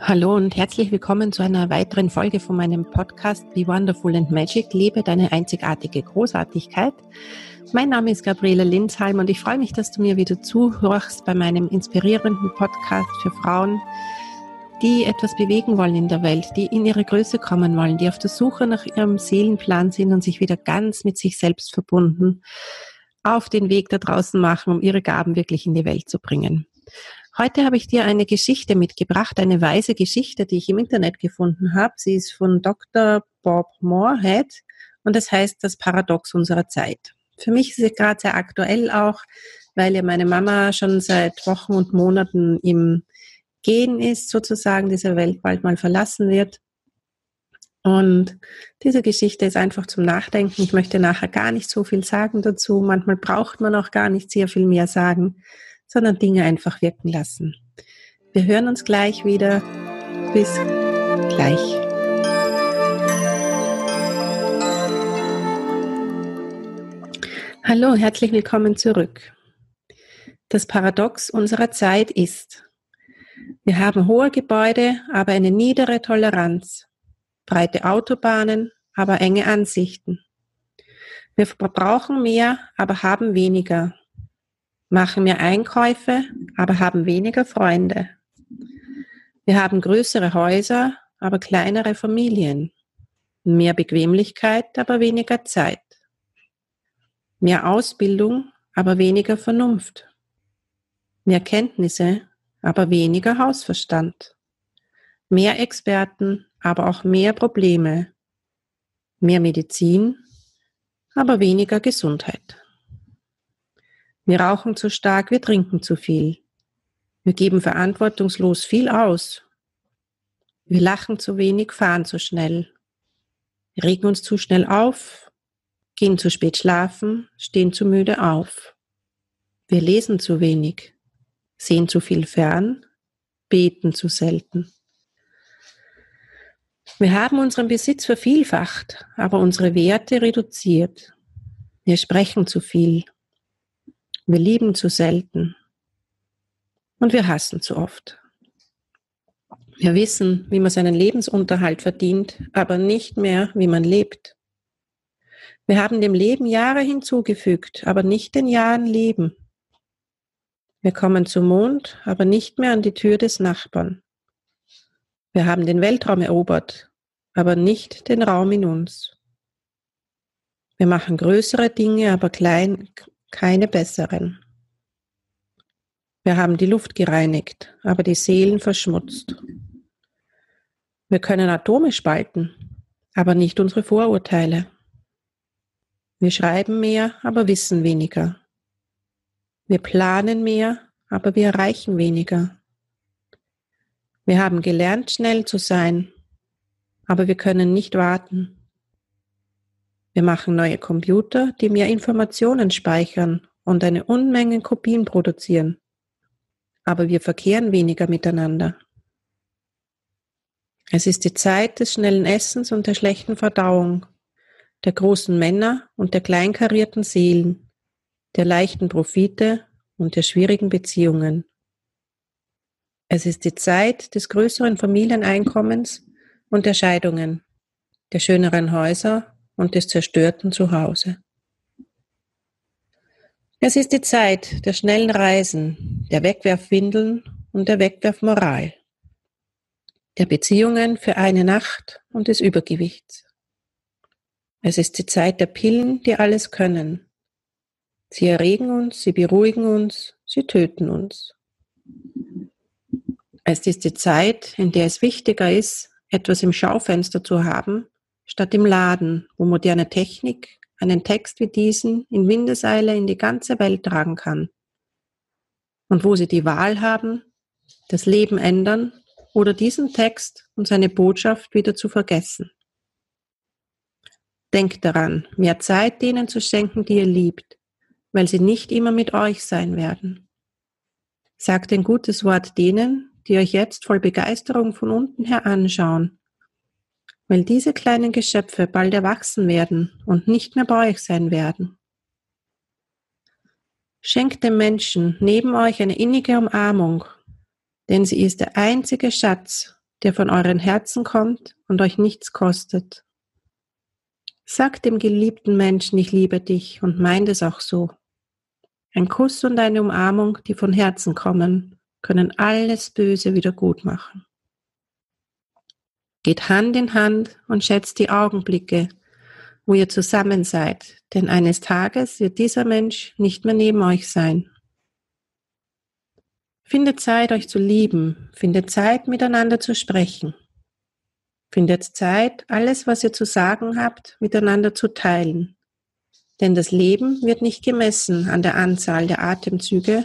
Hallo und herzlich willkommen zu einer weiteren Folge von meinem Podcast Be Wonderful and Magic. Lebe deine einzigartige Großartigkeit. Mein Name ist Gabriele Linsheim und ich freue mich, dass du mir wieder zuhörst bei meinem inspirierenden Podcast für Frauen, die etwas bewegen wollen in der Welt, die in ihre Größe kommen wollen, die auf der Suche nach ihrem Seelenplan sind und sich wieder ganz mit sich selbst verbunden auf den Weg da draußen machen, um ihre Gaben wirklich in die Welt zu bringen. Heute habe ich dir eine Geschichte mitgebracht, eine weise Geschichte, die ich im Internet gefunden habe. Sie ist von Dr. Bob Moorhead und das heißt das Paradox unserer Zeit. Für mich ist sie gerade sehr aktuell auch, weil ja meine Mama schon seit Wochen und Monaten im Gehen ist, sozusagen, diese Welt bald mal verlassen wird. Und diese Geschichte ist einfach zum Nachdenken. Ich möchte nachher gar nicht so viel sagen dazu. Manchmal braucht man auch gar nicht sehr viel mehr sagen sondern Dinge einfach wirken lassen. Wir hören uns gleich wieder. Bis gleich. Hallo, herzlich willkommen zurück. Das Paradox unserer Zeit ist, wir haben hohe Gebäude, aber eine niedere Toleranz, breite Autobahnen, aber enge Ansichten. Wir verbrauchen mehr, aber haben weniger machen mehr Einkäufe, aber haben weniger Freunde. Wir haben größere Häuser, aber kleinere Familien. Mehr Bequemlichkeit, aber weniger Zeit. Mehr Ausbildung, aber weniger Vernunft. Mehr Kenntnisse, aber weniger Hausverstand. Mehr Experten, aber auch mehr Probleme. Mehr Medizin, aber weniger Gesundheit. Wir rauchen zu stark, wir trinken zu viel. Wir geben verantwortungslos viel aus. Wir lachen zu wenig, fahren zu schnell. Wir regen uns zu schnell auf, gehen zu spät schlafen, stehen zu müde auf. Wir lesen zu wenig, sehen zu viel fern, beten zu selten. Wir haben unseren Besitz vervielfacht, aber unsere Werte reduziert. Wir sprechen zu viel, wir lieben zu selten. Und wir hassen zu oft. Wir wissen, wie man seinen Lebensunterhalt verdient, aber nicht mehr, wie man lebt. Wir haben dem Leben Jahre hinzugefügt, aber nicht den Jahren Leben. Wir kommen zum Mond, aber nicht mehr an die Tür des Nachbarn. Wir haben den Weltraum erobert, aber nicht den Raum in uns. Wir machen größere Dinge, aber klein, keine besseren. Wir haben die Luft gereinigt, aber die Seelen verschmutzt. Wir können Atome spalten, aber nicht unsere Vorurteile. Wir schreiben mehr, aber wissen weniger. Wir planen mehr, aber wir erreichen weniger. Wir haben gelernt, schnell zu sein, aber wir können nicht warten. Wir machen neue Computer, die mehr Informationen speichern und eine Unmenge Kopien produzieren. Aber wir verkehren weniger miteinander. Es ist die Zeit des schnellen Essens und der schlechten Verdauung, der großen Männer und der kleinkarierten Seelen, der leichten Profite und der schwierigen Beziehungen. Es ist die Zeit des größeren Familieneinkommens und der Scheidungen, der schöneren Häuser und des zerstörten Zuhause. Es ist die Zeit der schnellen Reisen, der Wegwerfwindeln und der Wegwerfmoral, der Beziehungen für eine Nacht und des Übergewichts. Es ist die Zeit der Pillen, die alles können. Sie erregen uns, sie beruhigen uns, sie töten uns. Es ist die Zeit, in der es wichtiger ist, etwas im Schaufenster zu haben, statt im Laden, wo moderne Technik einen Text wie diesen in Windeseile in die ganze Welt tragen kann. Und wo sie die Wahl haben, das Leben ändern oder diesen Text und seine Botschaft wieder zu vergessen. Denkt daran, mehr Zeit denen zu schenken, die ihr liebt, weil sie nicht immer mit euch sein werden. Sagt ein gutes Wort denen, die euch jetzt voll Begeisterung von unten her anschauen weil diese kleinen Geschöpfe bald erwachsen werden und nicht mehr bei euch sein werden. Schenkt dem Menschen neben euch eine innige Umarmung, denn sie ist der einzige Schatz, der von euren Herzen kommt und euch nichts kostet. Sagt dem geliebten Menschen, ich liebe dich und meint es auch so. Ein Kuss und eine Umarmung, die von Herzen kommen, können alles Böse wieder gut machen. Geht Hand in Hand und schätzt die Augenblicke, wo ihr zusammen seid, denn eines Tages wird dieser Mensch nicht mehr neben euch sein. Findet Zeit, euch zu lieben, findet Zeit, miteinander zu sprechen. Findet Zeit, alles, was ihr zu sagen habt, miteinander zu teilen. Denn das Leben wird nicht gemessen an der Anzahl der Atemzüge,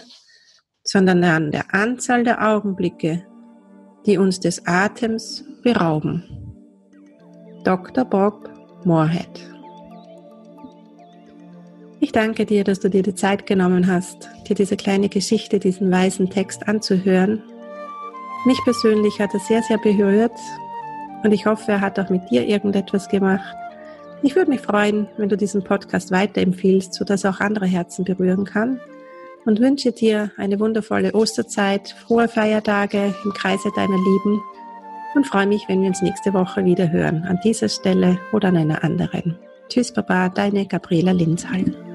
sondern an der Anzahl der Augenblicke, die uns des Atems berauben. Dr. Bob Moorhead ich danke dir, dass du dir die Zeit genommen hast, dir diese kleine Geschichte, diesen weisen Text anzuhören. Mich persönlich hat er sehr, sehr berührt und ich hoffe, er hat auch mit dir irgendetwas gemacht. Ich würde mich freuen, wenn du diesen Podcast weiterempfiehlst, sodass auch andere Herzen berühren kann und wünsche dir eine wundervolle Osterzeit, frohe Feiertage im Kreise deiner Lieben und freue mich, wenn wir uns nächste Woche wieder hören, an dieser Stelle oder an einer anderen. Tschüss, Baba, deine Gabriela Linsheim.